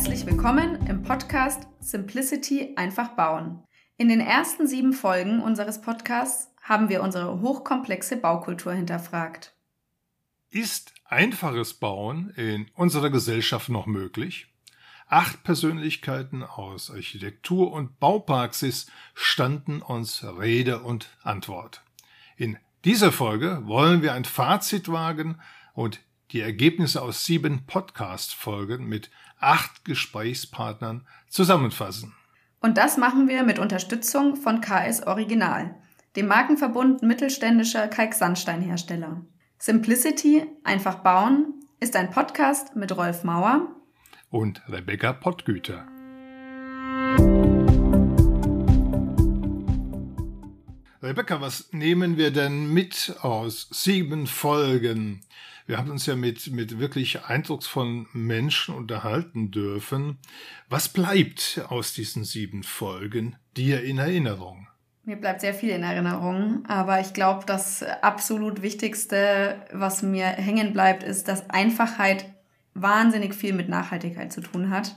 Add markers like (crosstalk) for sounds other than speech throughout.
Herzlich willkommen im Podcast Simplicity einfach bauen. In den ersten sieben Folgen unseres Podcasts haben wir unsere hochkomplexe Baukultur hinterfragt. Ist einfaches Bauen in unserer Gesellschaft noch möglich? Acht Persönlichkeiten aus Architektur und Baupraxis standen uns Rede und Antwort. In dieser Folge wollen wir ein Fazit wagen und die Ergebnisse aus sieben Podcast-Folgen mit acht Gesprächspartnern zusammenfassen. Und das machen wir mit Unterstützung von KS Original, dem Markenverbund mittelständischer Kalksandsteinhersteller. Simplicity, einfach bauen, ist ein Podcast mit Rolf Mauer und Rebecca Pottgüter. Rebecca, was nehmen wir denn mit aus sieben Folgen? Wir haben uns ja mit, mit wirklich eindrucksvollen Menschen unterhalten dürfen. Was bleibt aus diesen sieben Folgen dir in Erinnerung? Mir bleibt sehr viel in Erinnerung, aber ich glaube, das absolut Wichtigste, was mir hängen bleibt, ist, dass Einfachheit wahnsinnig viel mit Nachhaltigkeit zu tun hat.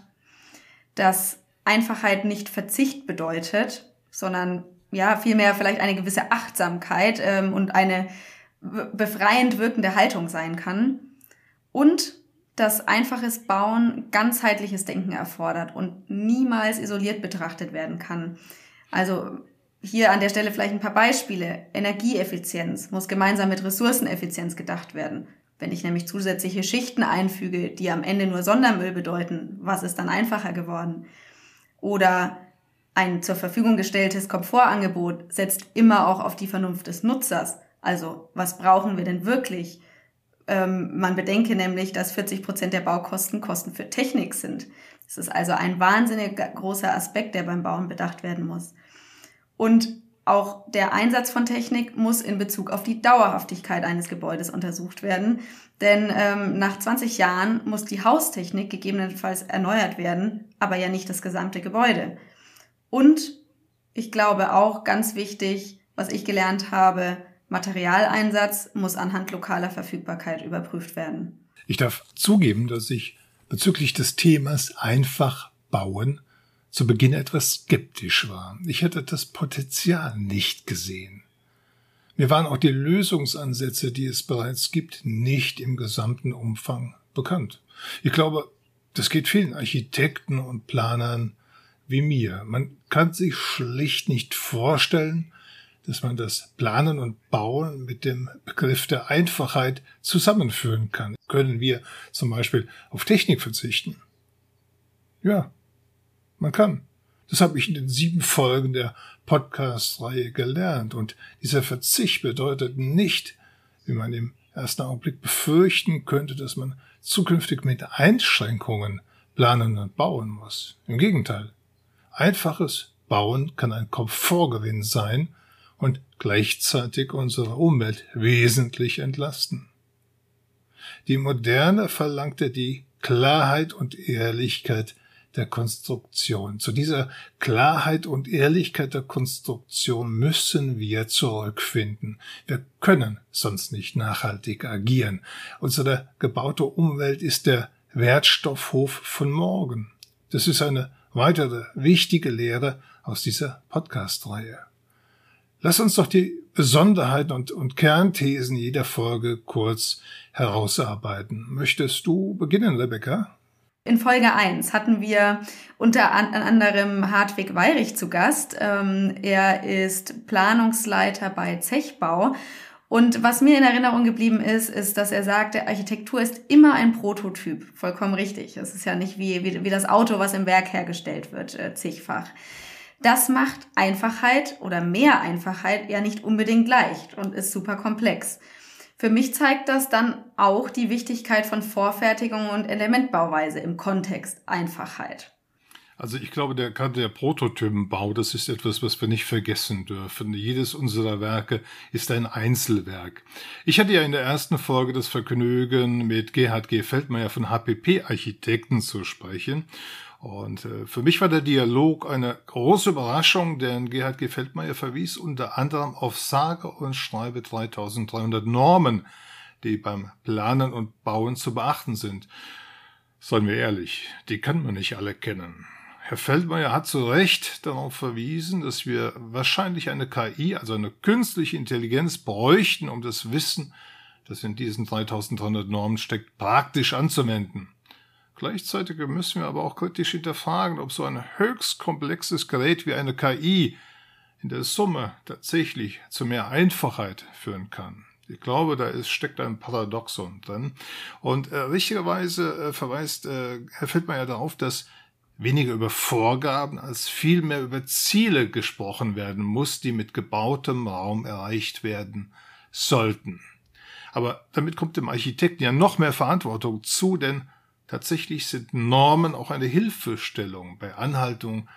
Dass Einfachheit nicht Verzicht bedeutet, sondern ja, vielmehr vielleicht eine gewisse Achtsamkeit ähm, und eine befreiend wirkende Haltung sein kann. Und dass einfaches Bauen ganzheitliches Denken erfordert und niemals isoliert betrachtet werden kann. Also hier an der Stelle vielleicht ein paar Beispiele. Energieeffizienz muss gemeinsam mit Ressourceneffizienz gedacht werden. Wenn ich nämlich zusätzliche Schichten einfüge, die am Ende nur Sondermüll bedeuten, was ist dann einfacher geworden? Oder ein zur Verfügung gestelltes Komfortangebot setzt immer auch auf die Vernunft des Nutzers. Also was brauchen wir denn wirklich? Ähm, man bedenke nämlich, dass 40 Prozent der Baukosten Kosten für Technik sind. Das ist also ein wahnsinnig großer Aspekt, der beim Bauen bedacht werden muss. Und auch der Einsatz von Technik muss in Bezug auf die Dauerhaftigkeit eines Gebäudes untersucht werden. Denn ähm, nach 20 Jahren muss die Haustechnik gegebenenfalls erneuert werden, aber ja nicht das gesamte Gebäude. Und ich glaube auch ganz wichtig, was ich gelernt habe, Materialeinsatz muss anhand lokaler Verfügbarkeit überprüft werden. Ich darf zugeben, dass ich bezüglich des Themas einfach bauen zu Beginn etwas skeptisch war. Ich hätte das Potenzial nicht gesehen. Mir waren auch die Lösungsansätze, die es bereits gibt, nicht im gesamten Umfang bekannt. Ich glaube, das geht vielen Architekten und Planern wie mir. Man kann sich schlicht nicht vorstellen, dass man das Planen und Bauen mit dem Begriff der Einfachheit zusammenführen kann. Können wir zum Beispiel auf Technik verzichten? Ja, man kann. Das habe ich in den sieben Folgen der Podcast-Reihe gelernt. Und dieser Verzicht bedeutet nicht, wie man im ersten Augenblick befürchten könnte, dass man zukünftig mit Einschränkungen planen und bauen muss. Im Gegenteil. Einfaches Bauen kann ein Komfortgewinn sein und gleichzeitig unsere Umwelt wesentlich entlasten. Die Moderne verlangte die Klarheit und Ehrlichkeit der Konstruktion. Zu dieser Klarheit und Ehrlichkeit der Konstruktion müssen wir zurückfinden. Wir können sonst nicht nachhaltig agieren. Unsere gebaute Umwelt ist der Wertstoffhof von morgen. Das ist eine weitere wichtige Lehre aus dieser Podcast-Reihe. Lass uns doch die Besonderheiten und, und Kernthesen jeder Folge kurz herausarbeiten. Möchtest du beginnen, Rebecca? In Folge 1 hatten wir unter anderem Hartwig Weirich zu Gast. Ähm, er ist Planungsleiter bei Zechbau und was mir in Erinnerung geblieben ist, ist, dass er sagte, Architektur ist immer ein Prototyp. Vollkommen richtig. Es ist ja nicht wie, wie, wie das Auto, was im Werk hergestellt wird, äh, zigfach. Das macht Einfachheit oder mehr Einfachheit ja nicht unbedingt leicht und ist super komplex. Für mich zeigt das dann auch die Wichtigkeit von Vorfertigung und Elementbauweise im Kontext Einfachheit. Also ich glaube, der, gerade der Prototypenbau, das ist etwas, was wir nicht vergessen dürfen. Jedes unserer Werke ist ein Einzelwerk. Ich hatte ja in der ersten Folge das Vergnügen, mit Gerhard G. Feldmeier von HPP Architekten zu sprechen. Und äh, für mich war der Dialog eine große Überraschung, denn Gerhard G. Feldmeier verwies unter anderem auf sage und schreibe 3300 Normen, die beim Planen und Bauen zu beachten sind. Seien wir ehrlich, die kann man nicht alle kennen. Herr Feldmeier hat zu Recht darauf verwiesen, dass wir wahrscheinlich eine KI, also eine künstliche Intelligenz, bräuchten, um das Wissen, das in diesen 3300 Normen steckt, praktisch anzuwenden. Gleichzeitig müssen wir aber auch kritisch hinterfragen, ob so ein höchst komplexes Gerät wie eine KI in der Summe tatsächlich zu mehr Einfachheit führen kann. Ich glaube, da ist, steckt ein Paradoxon drin. Und äh, richtigerweise äh, verweist äh, Herr Feldmeier darauf, dass weniger über Vorgaben als vielmehr über Ziele gesprochen werden muss, die mit gebautem Raum erreicht werden sollten. Aber damit kommt dem Architekten ja noch mehr Verantwortung zu, denn tatsächlich sind Normen auch eine Hilfestellung bei Anhaltung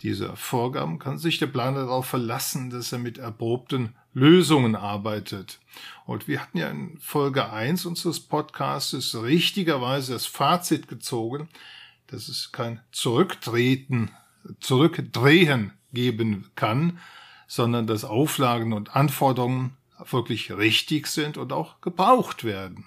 dieser Vorgaben kann sich der Planer darauf verlassen, dass er mit erprobten Lösungen arbeitet. Und wir hatten ja in Folge 1 unseres Podcasts richtigerweise das Fazit gezogen, dass es kein Zurücktreten, Zurückdrehen geben kann, sondern dass Auflagen und Anforderungen wirklich richtig sind und auch gebraucht werden.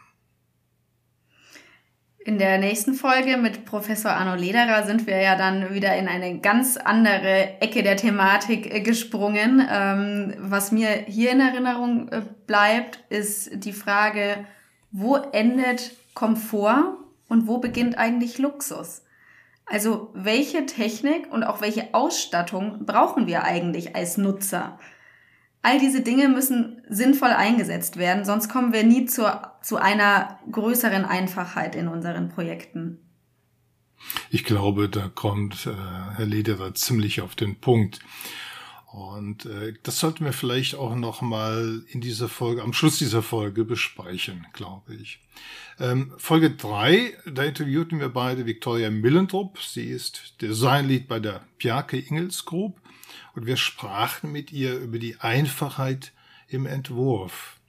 In der nächsten Folge mit Professor Arno Lederer sind wir ja dann wieder in eine ganz andere Ecke der Thematik äh, gesprungen. Ähm, was mir hier in Erinnerung äh, bleibt, ist die Frage, wo endet Komfort und wo beginnt eigentlich Luxus? Also welche Technik und auch welche Ausstattung brauchen wir eigentlich als Nutzer? All diese Dinge müssen sinnvoll eingesetzt werden, sonst kommen wir nie zur, zu einer größeren Einfachheit in unseren Projekten. Ich glaube, da kommt äh, Herr Lederer ziemlich auf den Punkt. Und äh, das sollten wir vielleicht auch noch mal in dieser Folge, am Schluss dieser Folge besprechen, glaube ich. Ähm, Folge drei, da interviewten wir beide Victoria Millendrup. Sie ist Designlead bei der Bjarke Ingels Group und wir sprachen mit ihr über die Einfachheit im Entwurf.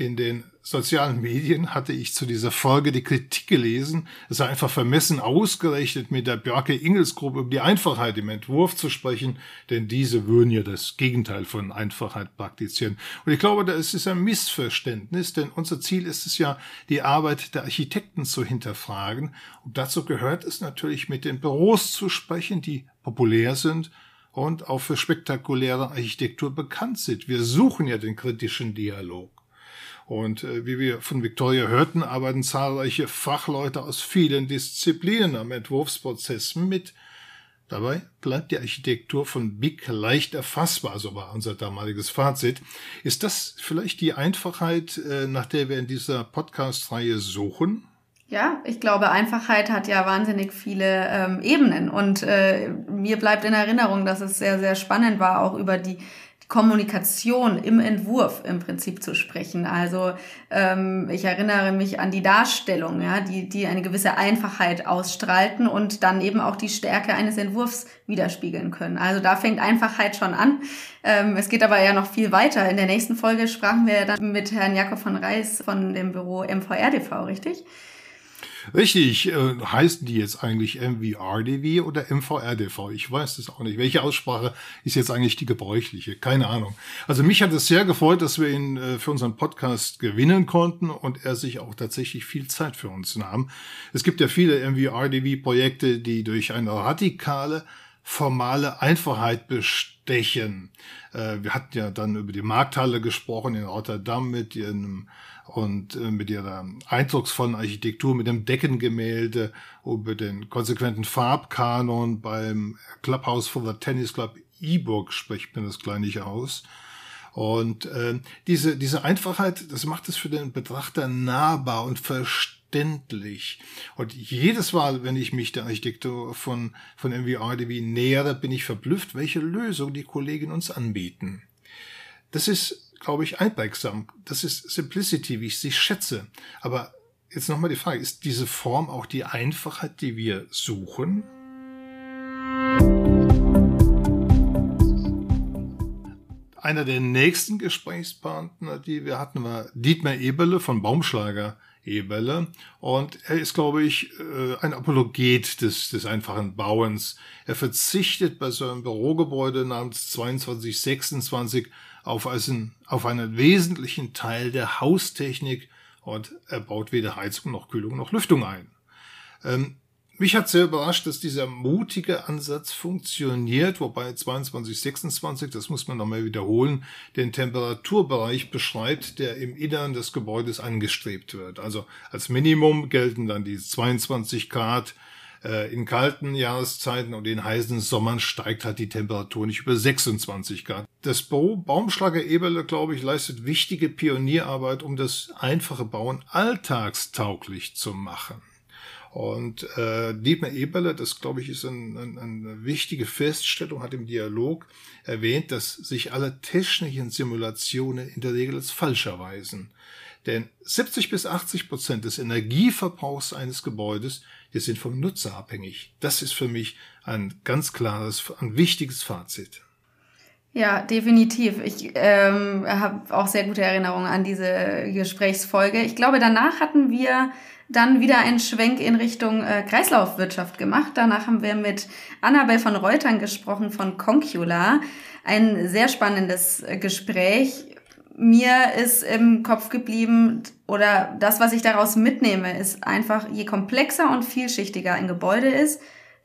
In den sozialen Medien hatte ich zu dieser Folge die Kritik gelesen, es sei einfach vermessen ausgerechnet mit der Björke Ingels Gruppe über die Einfachheit im Entwurf zu sprechen, denn diese würden ja das Gegenteil von Einfachheit praktizieren. Und ich glaube, da ist ein Missverständnis, denn unser Ziel ist es ja, die Arbeit der Architekten zu hinterfragen. Und dazu gehört es natürlich, mit den Büros zu sprechen, die populär sind und auch für spektakuläre Architektur bekannt sind. Wir suchen ja den kritischen Dialog. Und äh, wie wir von Victoria hörten, arbeiten zahlreiche Fachleute aus vielen Disziplinen am Entwurfsprozess mit. Dabei bleibt die Architektur von BIC leicht erfassbar, so war unser damaliges Fazit. Ist das vielleicht die Einfachheit, äh, nach der wir in dieser Podcast-Reihe suchen? Ja, ich glaube, Einfachheit hat ja wahnsinnig viele ähm, Ebenen. Und äh, mir bleibt in Erinnerung, dass es sehr, sehr spannend war, auch über die Kommunikation im Entwurf im Prinzip zu sprechen. Also ähm, ich erinnere mich an die Darstellung, ja, die, die eine gewisse Einfachheit ausstrahlten und dann eben auch die Stärke eines Entwurfs widerspiegeln können. Also da fängt Einfachheit schon an. Ähm, es geht aber ja noch viel weiter. In der nächsten Folge sprachen wir dann mit Herrn Jakob von Reis von dem Büro MVRDV, richtig? Richtig, äh, heißen die jetzt eigentlich MVRDV oder MVRDV? Ich weiß es auch nicht. Welche Aussprache ist jetzt eigentlich die gebräuchliche? Keine Ahnung. Also mich hat es sehr gefreut, dass wir ihn äh, für unseren Podcast gewinnen konnten und er sich auch tatsächlich viel Zeit für uns nahm. Es gibt ja viele MVRDV-Projekte, die durch eine radikale formale Einfachheit bestechen. Äh, wir hatten ja dann über die Markthalle gesprochen in Rotterdam mit ihrem und äh, mit ihrer eindrucksvollen Architektur, mit dem Deckengemälde, über den konsequenten Farbkanon beim Clubhouse for the Tennis Club E-Book spricht man das gleich aus. Und äh, diese, diese Einfachheit, das macht es für den Betrachter nahbar und verständlich. Und jedes Mal, wenn ich mich der Architektur von, von MVRDV nähere, bin ich verblüfft, welche Lösung die Kollegen uns anbieten. Das ist glaube ich, einprägsam. Das ist Simplicity, wie ich sie schätze. Aber jetzt nochmal die Frage, ist diese Form auch die Einfachheit, die wir suchen? Einer der nächsten Gesprächspartner, die wir hatten, war Dietmar Eberle von Baumschlager Eberle. Und er ist, glaube ich, äh, ein Apologet des, des einfachen Bauens. Er verzichtet bei seinem Bürogebäude namens 2226 auf einen, auf einen wesentlichen Teil der Haustechnik und er baut weder Heizung noch Kühlung noch Lüftung ein. Ähm, mich hat sehr überrascht, dass dieser mutige Ansatz funktioniert, wobei 22, 26, das muss man nochmal wiederholen, den Temperaturbereich beschreibt, der im Innern des Gebäudes angestrebt wird. Also als Minimum gelten dann die 22 Grad äh, in kalten Jahreszeiten und in heißen Sommern steigt halt die Temperatur nicht über 26 Grad. Das Baumschlager Eberle, glaube ich, leistet wichtige Pionierarbeit, um das einfache Bauen alltagstauglich zu machen. Und äh, Dietmar Eberle, das glaube ich ist ein, ein, eine wichtige Feststellung, hat im Dialog erwähnt, dass sich alle technischen Simulationen in der Regel als falsch erweisen. Denn 70 bis 80 Prozent des Energieverbrauchs eines Gebäudes, die sind vom Nutzer abhängig. Das ist für mich ein ganz klares, ein wichtiges Fazit. Ja, definitiv. Ich ähm, habe auch sehr gute Erinnerungen an diese Gesprächsfolge. Ich glaube, danach hatten wir dann wieder einen Schwenk in Richtung äh, Kreislaufwirtschaft gemacht. Danach haben wir mit Annabel von Reutern gesprochen von Concula. Ein sehr spannendes äh, Gespräch. Mir ist im Kopf geblieben, oder das, was ich daraus mitnehme, ist einfach, je komplexer und vielschichtiger ein Gebäude ist,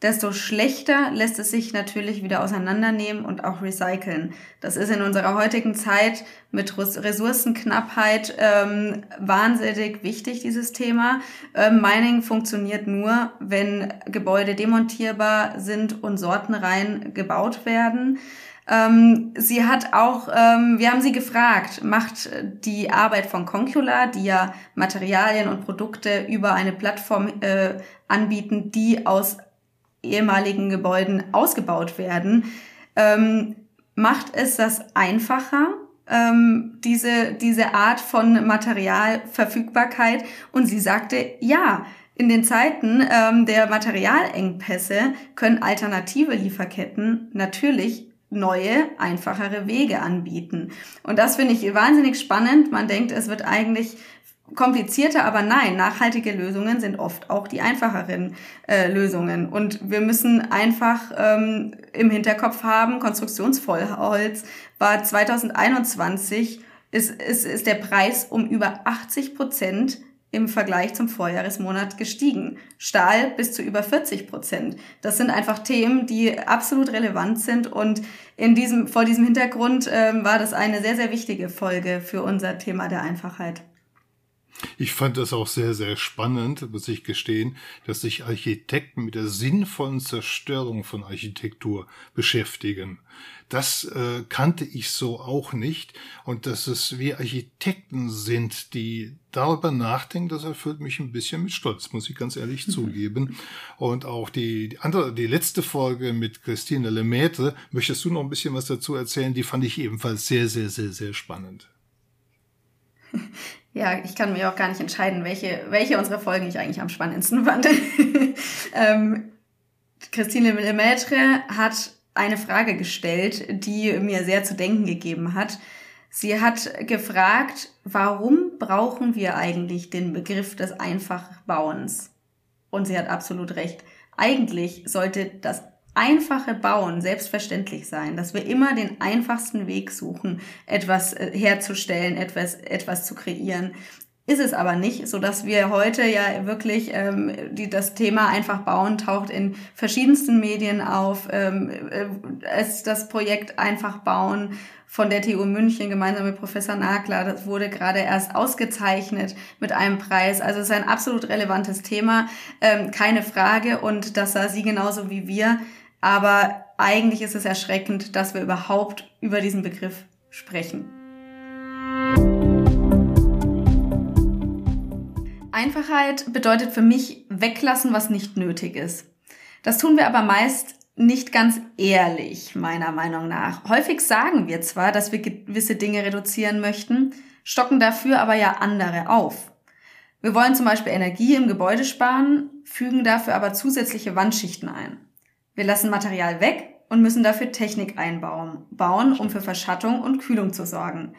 desto schlechter lässt es sich natürlich wieder auseinandernehmen und auch recyceln. Das ist in unserer heutigen Zeit mit Ressourcenknappheit ähm, wahnsinnig wichtig, dieses Thema. Ähm, Mining funktioniert nur, wenn Gebäude demontierbar sind und sortenrein gebaut werden. Ähm, sie hat auch, ähm, wir haben sie gefragt, macht die Arbeit von Concula, die ja Materialien und Produkte über eine Plattform äh, anbieten, die aus ehemaligen Gebäuden ausgebaut werden, ähm, macht es das einfacher, ähm, diese, diese Art von Materialverfügbarkeit. Und sie sagte, ja, in den Zeiten ähm, der Materialengpässe können alternative Lieferketten natürlich neue, einfachere Wege anbieten. Und das finde ich wahnsinnig spannend. Man denkt, es wird eigentlich komplizierter, aber nein, nachhaltige Lösungen sind oft auch die einfacheren äh, Lösungen. Und wir müssen einfach ähm, im Hinterkopf haben, Konstruktionsvollholz war 2021, ist, ist, ist der Preis um über 80 Prozent im Vergleich zum Vorjahresmonat gestiegen. Stahl bis zu über 40 Prozent. Das sind einfach Themen, die absolut relevant sind und in diesem, vor diesem Hintergrund ähm, war das eine sehr, sehr wichtige Folge für unser Thema der Einfachheit. Ich fand das auch sehr, sehr spannend, muss ich gestehen, dass sich Architekten mit der sinnvollen Zerstörung von Architektur beschäftigen. Das äh, kannte ich so auch nicht. Und dass es wie Architekten sind, die darüber nachdenken, das erfüllt mich ein bisschen mit Stolz, muss ich ganz ehrlich mhm. zugeben. Und auch die, die andere, die letzte Folge mit Christine Lemaitre, möchtest du noch ein bisschen was dazu erzählen? Die fand ich ebenfalls sehr, sehr, sehr, sehr spannend. (laughs) Ja, ich kann mir auch gar nicht entscheiden, welche, welche unserer Folgen ich eigentlich am spannendsten fand. (laughs) ähm, Christine Lemaitre hat eine Frage gestellt, die mir sehr zu denken gegeben hat. Sie hat gefragt, warum brauchen wir eigentlich den Begriff des Einfachbauens? Und sie hat absolut recht. Eigentlich sollte das einfache Bauen selbstverständlich sein, dass wir immer den einfachsten Weg suchen, etwas äh, herzustellen, etwas, etwas zu kreieren. Ist es aber nicht, so dass wir heute ja wirklich ähm, die, das Thema einfach bauen taucht in verschiedensten Medien auf. Ähm, äh, es das Projekt einfach bauen von der TU München gemeinsam mit Professor Nagler, das wurde gerade erst ausgezeichnet mit einem Preis. Also es ist ein absolut relevantes Thema, ähm, keine Frage. Und das sah sie genauso wie wir. Aber eigentlich ist es erschreckend, dass wir überhaupt über diesen Begriff sprechen. Einfachheit bedeutet für mich weglassen, was nicht nötig ist. Das tun wir aber meist nicht ganz ehrlich, meiner Meinung nach. Häufig sagen wir zwar, dass wir gewisse Dinge reduzieren möchten, stocken dafür aber ja andere auf. Wir wollen zum Beispiel Energie im Gebäude sparen, fügen dafür aber zusätzliche Wandschichten ein. Wir lassen Material weg und müssen dafür Technik einbauen, bauen, um für Verschattung und Kühlung zu sorgen.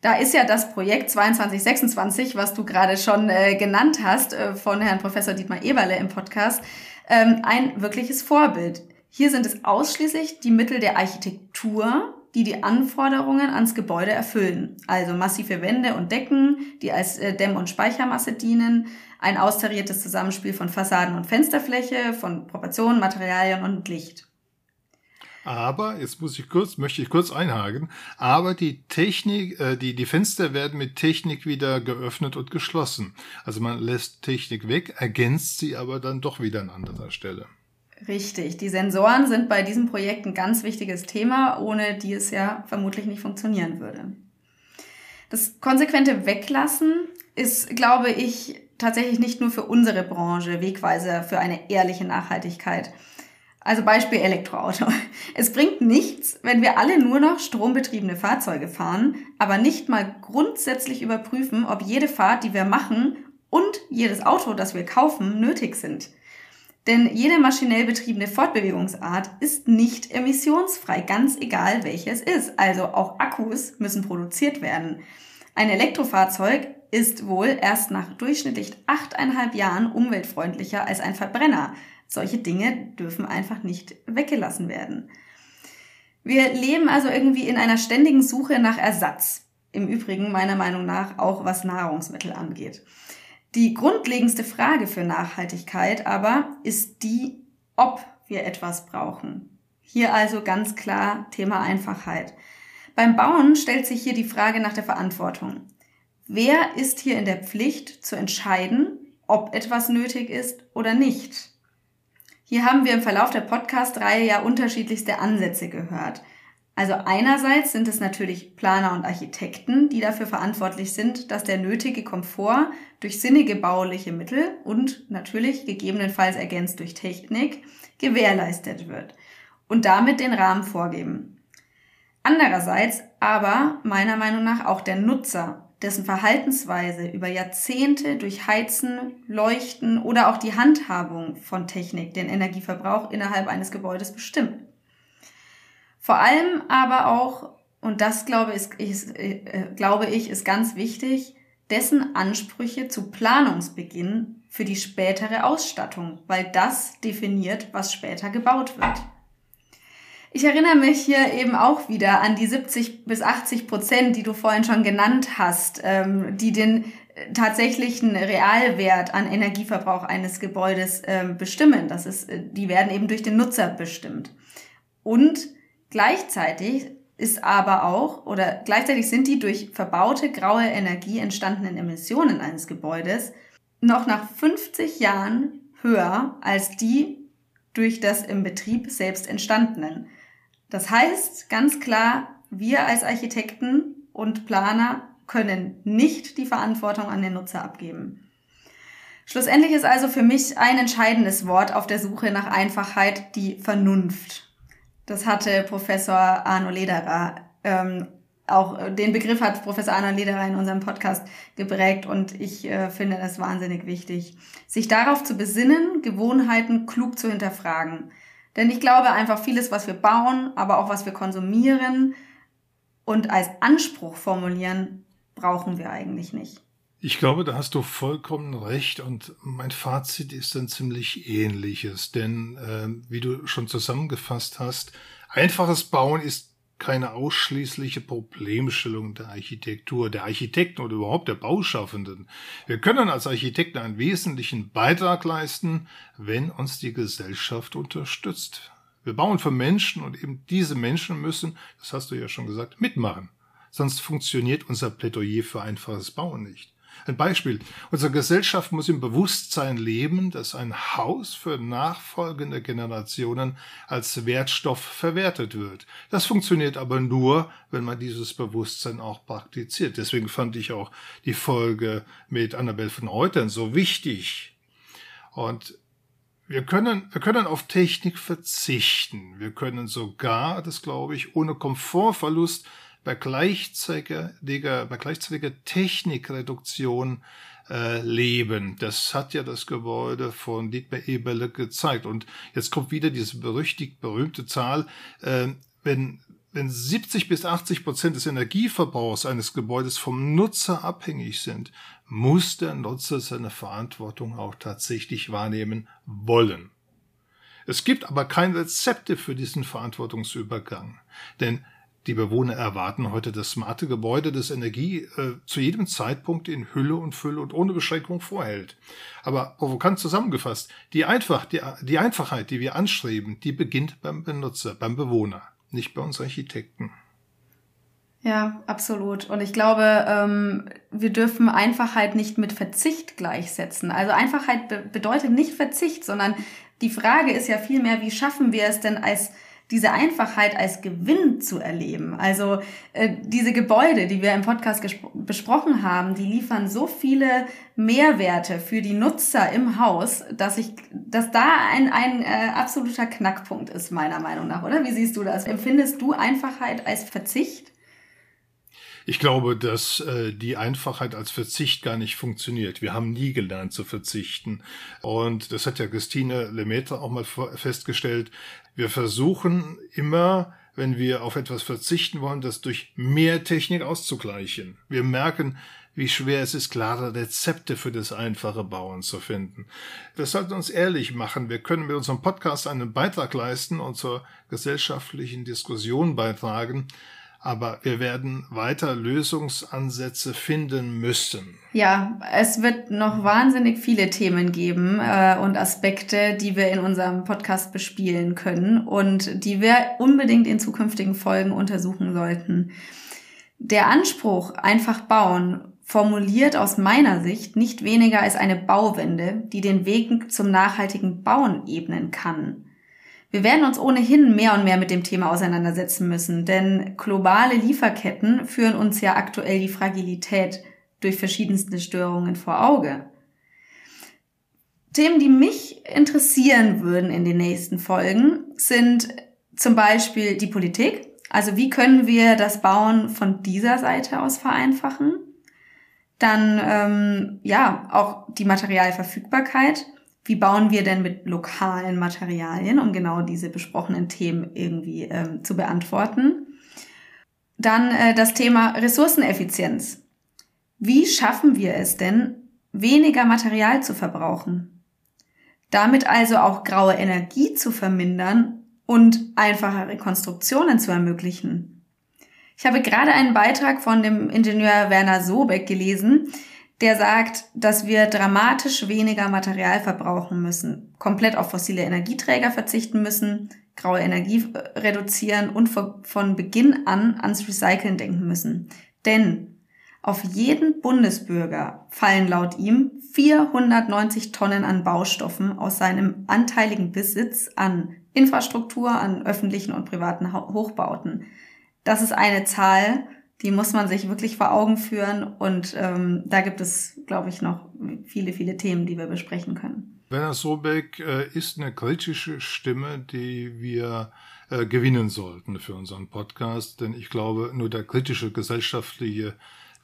Da ist ja das Projekt 2226, was du gerade schon äh, genannt hast, äh, von Herrn Professor Dietmar Eberle im Podcast, ähm, ein wirkliches Vorbild. Hier sind es ausschließlich die Mittel der Architektur, die die Anforderungen ans Gebäude erfüllen. Also massive Wände und Decken, die als äh, Dämm- und Speichermasse dienen, ein austariertes Zusammenspiel von Fassaden und Fensterfläche, von Proportionen, Materialien und Licht. Aber, jetzt muss ich kurz, möchte ich kurz einhaken, aber die Technik, äh, die, die Fenster werden mit Technik wieder geöffnet und geschlossen. Also man lässt Technik weg, ergänzt sie aber dann doch wieder an anderer Stelle. Richtig, die Sensoren sind bei diesem Projekt ein ganz wichtiges Thema, ohne die es ja vermutlich nicht funktionieren würde. Das konsequente Weglassen ist, glaube ich, tatsächlich nicht nur für unsere Branche Wegweiser für eine ehrliche Nachhaltigkeit. Also Beispiel Elektroauto. Es bringt nichts, wenn wir alle nur noch strombetriebene Fahrzeuge fahren, aber nicht mal grundsätzlich überprüfen, ob jede Fahrt, die wir machen und jedes Auto, das wir kaufen, nötig sind. Denn jede maschinell betriebene Fortbewegungsart ist nicht emissionsfrei, ganz egal welches ist. Also auch Akkus müssen produziert werden. Ein Elektrofahrzeug ist wohl erst nach durchschnittlich achteinhalb Jahren umweltfreundlicher als ein Verbrenner. Solche Dinge dürfen einfach nicht weggelassen werden. Wir leben also irgendwie in einer ständigen Suche nach Ersatz. Im Übrigen meiner Meinung nach auch was Nahrungsmittel angeht. Die grundlegendste Frage für Nachhaltigkeit aber ist die, ob wir etwas brauchen. Hier also ganz klar Thema Einfachheit. Beim Bauen stellt sich hier die Frage nach der Verantwortung. Wer ist hier in der Pflicht zu entscheiden, ob etwas nötig ist oder nicht? Hier haben wir im Verlauf der Podcast-Reihe ja unterschiedlichste Ansätze gehört. Also einerseits sind es natürlich Planer und Architekten, die dafür verantwortlich sind, dass der nötige Komfort durch sinnige bauliche Mittel und natürlich gegebenenfalls ergänzt durch Technik gewährleistet wird und damit den Rahmen vorgeben. Andererseits aber meiner Meinung nach auch der Nutzer dessen Verhaltensweise über Jahrzehnte durch Heizen, Leuchten oder auch die Handhabung von Technik den Energieverbrauch innerhalb eines Gebäudes bestimmt. Vor allem aber auch, und das glaube ich, ist, äh, glaube ich, ist ganz wichtig, dessen Ansprüche zu Planungsbeginn für die spätere Ausstattung, weil das definiert, was später gebaut wird. Ich erinnere mich hier eben auch wieder an die 70 bis 80 Prozent, die du vorhin schon genannt hast, ähm, die den äh, tatsächlichen Realwert an Energieverbrauch eines Gebäudes ähm, bestimmen. Das ist, äh, die werden eben durch den Nutzer bestimmt. Und gleichzeitig ist aber auch, oder gleichzeitig sind die durch verbaute graue Energie entstandenen Emissionen eines Gebäudes noch nach 50 Jahren höher als die durch das im Betrieb selbst entstandenen. Das heißt ganz klar, wir als Architekten und Planer können nicht die Verantwortung an den Nutzer abgeben. Schlussendlich ist also für mich ein entscheidendes Wort auf der Suche nach Einfachheit die Vernunft. Das hatte Professor Arno Lederer, ähm, auch den Begriff hat Professor Arno Lederer in unserem Podcast geprägt und ich äh, finde das wahnsinnig wichtig, sich darauf zu besinnen, Gewohnheiten klug zu hinterfragen. Denn ich glaube einfach vieles, was wir bauen, aber auch was wir konsumieren und als Anspruch formulieren, brauchen wir eigentlich nicht. Ich glaube, da hast du vollkommen recht und mein Fazit ist ein ziemlich ähnliches, denn äh, wie du schon zusammengefasst hast, einfaches Bauen ist keine ausschließliche Problemstellung der Architektur, der Architekten oder überhaupt der Bauschaffenden. Wir können als Architekten einen wesentlichen Beitrag leisten, wenn uns die Gesellschaft unterstützt. Wir bauen für Menschen und eben diese Menschen müssen, das hast du ja schon gesagt, mitmachen. Sonst funktioniert unser Plädoyer für einfaches Bauen nicht. Ein Beispiel. Unsere Gesellschaft muss im Bewusstsein leben, dass ein Haus für nachfolgende Generationen als Wertstoff verwertet wird. Das funktioniert aber nur, wenn man dieses Bewusstsein auch praktiziert. Deswegen fand ich auch die Folge mit Annabel von Reutern so wichtig. Und wir können, wir können auf Technik verzichten. Wir können sogar, das glaube ich, ohne Komfortverlust bei gleichzeitiger, bei gleichzeitiger Technikreduktion äh, leben. Das hat ja das Gebäude von Dietmar Eberle gezeigt. Und jetzt kommt wieder diese berüchtigt berühmte Zahl, äh, wenn wenn 70 bis 80 Prozent des Energieverbrauchs eines Gebäudes vom Nutzer abhängig sind, muss der Nutzer seine Verantwortung auch tatsächlich wahrnehmen wollen. Es gibt aber keine Rezepte für diesen Verantwortungsübergang. Denn Die Bewohner erwarten heute das smarte Gebäude, das Energie äh, zu jedem Zeitpunkt in Hülle und Fülle und ohne Beschränkung vorhält. Aber provokant zusammengefasst, die, Einfach, die, die Einfachheit, die wir anstreben, die beginnt beim Benutzer, beim Bewohner, nicht bei uns Architekten. Ja, absolut. Und ich glaube, ähm, wir dürfen Einfachheit nicht mit Verzicht gleichsetzen. Also Einfachheit be bedeutet nicht Verzicht, sondern die Frage ist ja vielmehr, wie schaffen wir es denn als diese Einfachheit als Gewinn zu erleben. Also äh, diese Gebäude, die wir im Podcast besprochen haben, die liefern so viele Mehrwerte für die Nutzer im Haus, dass ich, dass da ein, ein äh, absoluter Knackpunkt ist, meiner Meinung nach, oder? Wie siehst du das? Empfindest du Einfachheit als Verzicht? Ich glaube, dass äh, die Einfachheit als Verzicht gar nicht funktioniert. Wir haben nie gelernt zu verzichten. Und das hat ja Christine Lemaitre auch mal festgestellt. Wir versuchen immer, wenn wir auf etwas verzichten wollen, das durch mehr Technik auszugleichen. Wir merken, wie schwer es ist, klare Rezepte für das einfache Bauen zu finden. Wir sollten uns ehrlich machen. Wir können mit unserem Podcast einen Beitrag leisten und zur gesellschaftlichen Diskussion beitragen aber wir werden weiter Lösungsansätze finden müssen. Ja, es wird noch wahnsinnig viele Themen geben äh, und Aspekte, die wir in unserem Podcast bespielen können und die wir unbedingt in zukünftigen Folgen untersuchen sollten. Der Anspruch, einfach bauen, formuliert aus meiner Sicht nicht weniger als eine Bauwende, die den Weg zum nachhaltigen Bauen ebnen kann. Wir werden uns ohnehin mehr und mehr mit dem Thema auseinandersetzen müssen, denn globale Lieferketten führen uns ja aktuell die Fragilität durch verschiedenste Störungen vor Auge. Themen, die mich interessieren würden in den nächsten Folgen, sind zum Beispiel die Politik. Also wie können wir das Bauen von dieser Seite aus vereinfachen? Dann ähm, ja auch die Materialverfügbarkeit wie bauen wir denn mit lokalen Materialien, um genau diese besprochenen Themen irgendwie ähm, zu beantworten. Dann äh, das Thema Ressourceneffizienz. Wie schaffen wir es denn, weniger Material zu verbrauchen? Damit also auch graue Energie zu vermindern und einfachere Konstruktionen zu ermöglichen. Ich habe gerade einen Beitrag von dem Ingenieur Werner Sobeck gelesen, der sagt, dass wir dramatisch weniger Material verbrauchen müssen, komplett auf fossile Energieträger verzichten müssen, graue Energie äh, reduzieren und von Beginn an ans Recyceln denken müssen. Denn auf jeden Bundesbürger fallen laut ihm 490 Tonnen an Baustoffen aus seinem anteiligen Besitz an Infrastruktur, an öffentlichen und privaten Hochbauten. Das ist eine Zahl, die muss man sich wirklich vor Augen führen. Und ähm, da gibt es, glaube ich, noch viele, viele Themen, die wir besprechen können. Werner Sobeck äh, ist eine kritische Stimme, die wir äh, gewinnen sollten für unseren Podcast. Denn ich glaube, nur der kritische gesellschaftliche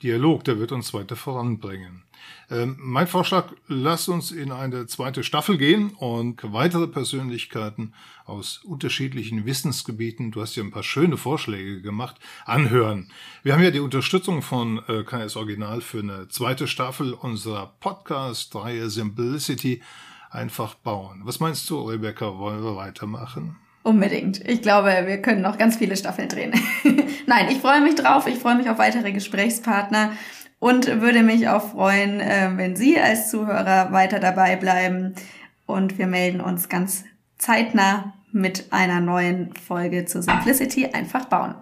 Dialog, der wird uns weiter voranbringen. Ähm, mein Vorschlag, lass uns in eine zweite Staffel gehen und weitere Persönlichkeiten aus unterschiedlichen Wissensgebieten, du hast ja ein paar schöne Vorschläge gemacht, anhören. Wir haben ja die Unterstützung von äh, KS Original für eine zweite Staffel unserer Podcast-Reihe Simplicity einfach bauen. Was meinst du, Rebecca, wollen wir weitermachen? Unbedingt. Ich glaube, wir können noch ganz viele Staffeln drehen. (laughs) Nein, ich freue mich drauf. Ich freue mich auf weitere Gesprächspartner und würde mich auch freuen, äh, wenn Sie als Zuhörer weiter dabei bleiben. Und wir melden uns ganz zeitnah mit einer neuen Folge zu Simplicity einfach bauen.